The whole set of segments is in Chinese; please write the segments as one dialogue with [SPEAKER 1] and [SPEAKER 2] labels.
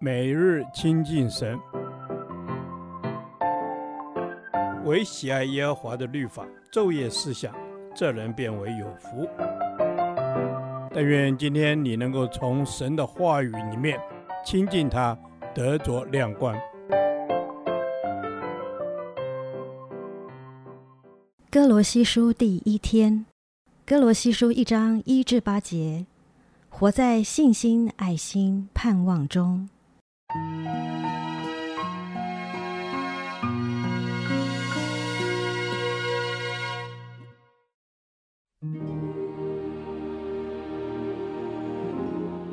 [SPEAKER 1] 每日亲近神，唯喜爱耶和华的律法，昼夜思想，这人便为有福。但愿今天你能够从神的话语里面亲近他，得着亮光。
[SPEAKER 2] 歌罗西书第一天，歌罗西书一章一至八节，活在信心、爱心、盼望中。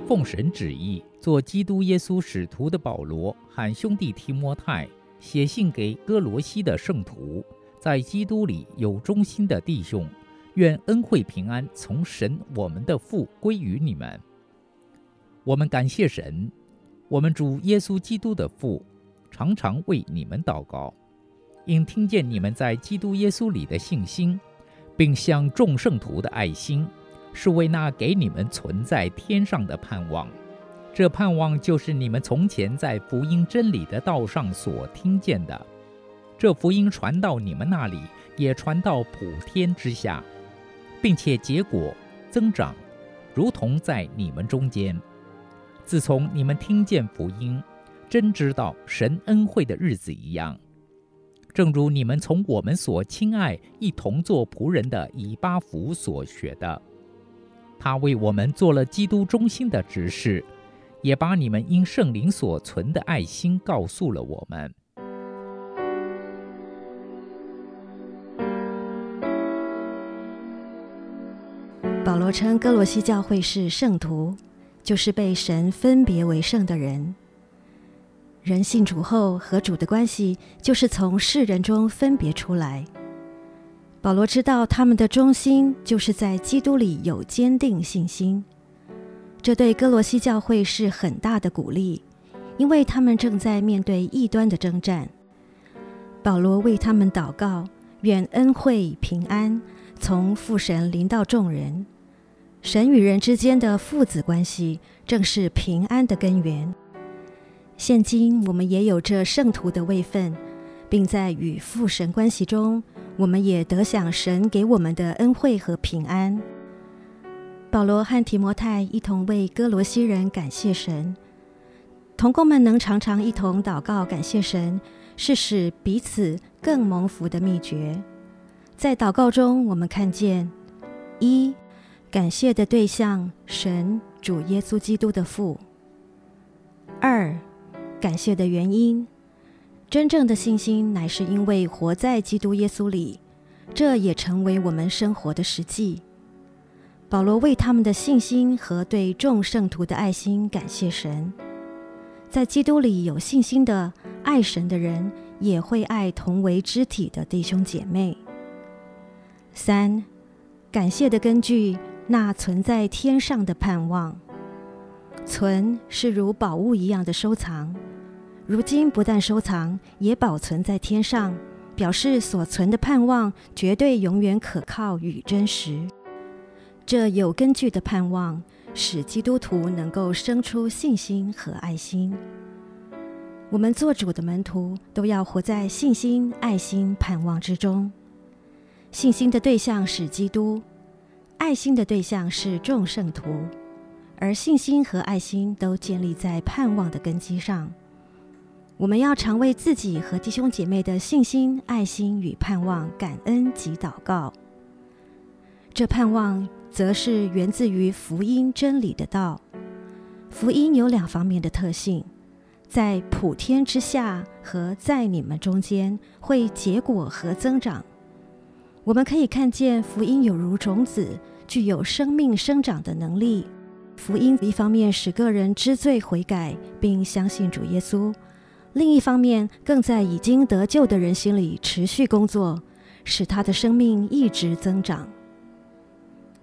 [SPEAKER 3] 奉神旨意，做基督耶稣使徒的保罗和兄弟提摩太，写信给哥罗西的圣徒，在基督里有忠心的弟兄，愿恩惠平安从神我们的父归于你们。我们感谢神。我们主耶稣基督的父，常常为你们祷告，因听见你们在基督耶稣里的信心，并向众圣徒的爱心，是为那给你们存在天上的盼望。这盼望就是你们从前在福音真理的道上所听见的。这福音传到你们那里，也传到普天之下，并且结果增长，如同在你们中间。自从你们听见福音，真知道神恩惠的日子一样，正如你们从我们所亲爱、一同做仆人的以巴弗所学的，他为我们做了基督忠心的执事，也把你们因圣灵所存的爱心告诉了我
[SPEAKER 2] 们。称哥罗西教会是圣徒。就是被神分别为圣的人。人信主后和主的关系，就是从世人中分别出来。保罗知道他们的忠心，就是在基督里有坚定信心。这对哥罗西教会是很大的鼓励，因为他们正在面对异端的征战。保罗为他们祷告，愿恩惠平安从父神临到众人。神与人之间的父子关系，正是平安的根源。现今我们也有这圣徒的位分，并在与父神关系中，我们也得享神给我们的恩惠和平安。保罗和提摩太一同为歌罗西人感谢神，同工们能常常一同祷告感谢神，是使彼此更蒙福的秘诀。在祷告中，我们看见一。感谢的对象，神主耶稣基督的父。二，感谢的原因，真正的信心乃是因为活在基督耶稣里，这也成为我们生活的实际。保罗为他们的信心和对众圣徒的爱心感谢神。在基督里有信心的爱神的人，也会爱同为肢体的弟兄姐妹。三，感谢的根据。那存在天上的盼望，存是如宝物一样的收藏，如今不但收藏，也保存在天上，表示所存的盼望绝对永远可靠与真实。这有根据的盼望，使基督徒能够生出信心和爱心。我们做主的门徒都要活在信心、爱心、盼望之中。信心的对象是基督。爱心的对象是众圣徒，而信心和爱心都建立在盼望的根基上。我们要常为自己和弟兄姐妹的信心、爱心与盼望感恩及祷告。这盼望则是源自于福音真理的道。福音有两方面的特性，在普天之下和在你们中间会结果和增长。我们可以看见福音有如种子。具有生命生长的能力。福音一方面使个人知罪悔改，并相信主耶稣；另一方面，更在已经得救的人心里持续工作，使他的生命一直增长。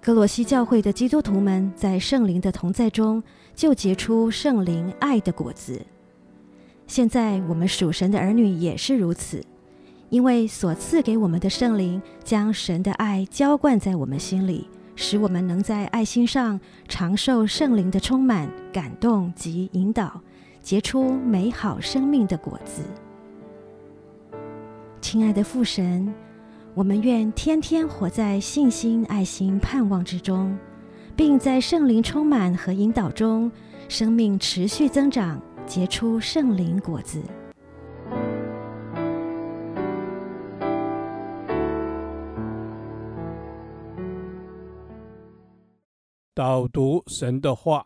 [SPEAKER 2] 格罗西教会的基督徒们在圣灵的同在中，就结出圣灵爱的果子。现在我们属神的儿女也是如此，因为所赐给我们的圣灵，将神的爱浇灌在我们心里。使我们能在爱心上常受圣灵的充满、感动及引导，结出美好生命的果子。亲爱的父神，我们愿天天活在信心、爱心、盼望之中，并在圣灵充满和引导中，生命持续增长，结出圣灵果子。
[SPEAKER 1] 导读神的话，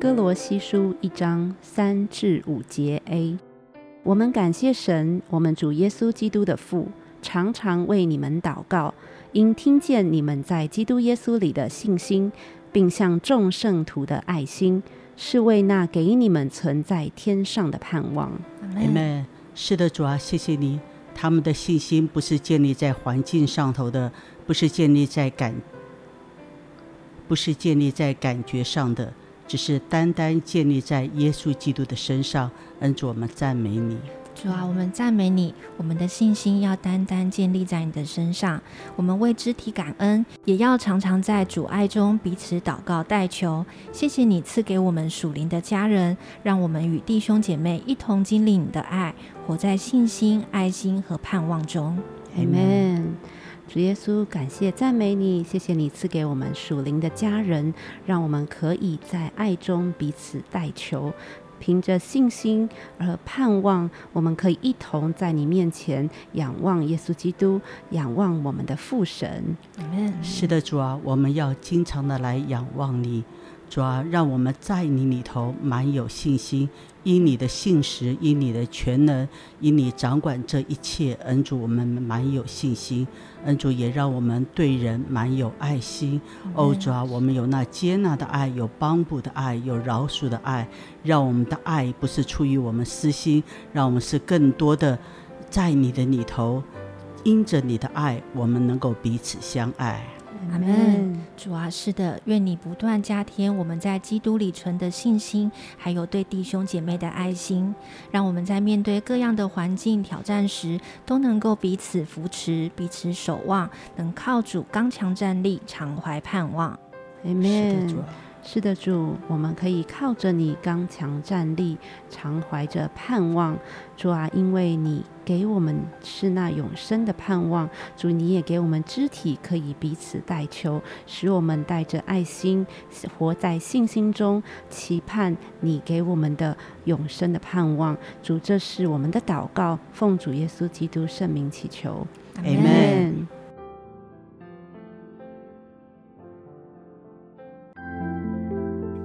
[SPEAKER 4] 哥罗西书一章三至五节 A。我们感谢神，我们主耶稣基督的父，常常为你们祷告，因听见你们在基督耶稣里的信心，并向众圣徒的爱心，是为那给你们存在天上的盼望。
[SPEAKER 5] 阿门。是的，主啊，谢谢你。他们的信心不是建立在环境上头的，不是建立在感，不是建立在感觉上的，只是单单建立在耶稣基督的身上。恩主，我们赞美你。
[SPEAKER 6] 主啊，我们赞美你，我们的信心要单单建立在你的身上。我们为肢体感恩，也要常常在主爱中彼此祷告代求。谢谢你赐给我们属灵的家人，让我们与弟兄姐妹一同经历你的爱，活在信心、爱心和盼望中。
[SPEAKER 4] Amen。主耶稣，感谢赞美你，谢谢你赐给我们属灵的家人，让我们可以在爱中彼此代求。凭着信心而盼望，我们可以一同在你面前仰望耶稣基督，仰望我们的父神。
[SPEAKER 5] Amen。是的，主啊，我们要经常的来仰望你。主啊，让我们在你里头满有信心，因你的信实，因你的全能，因你掌管这一切。恩主，我们满有信心。恩主也让我们对人满有爱心。哦，主啊，我们有那接纳的爱，有帮补的爱，有饶恕的爱。让我们的爱不是出于我们私心，让我们是更多的在你的里头，因着你的爱，我们能够彼此相爱。
[SPEAKER 6] 阿门。主啊，是的，愿你不断加添我们在基督里存的信心，还有对弟兄姐妹的爱心，让我们在面对各样的环境挑战时，都能够彼此扶持、彼此守望，能靠主刚强站立，常怀盼望。
[SPEAKER 4] 是的，主，我们可以靠着你刚强站立，常怀着盼望。主啊，因为你给我们是那永生的盼望，主，你也给我们肢体可以彼此代求，使我们带着爱心，活在信心中，期盼你给我们的永生的盼望。主，这是我们的祷告，奉主耶稣基督圣名祈求，阿门。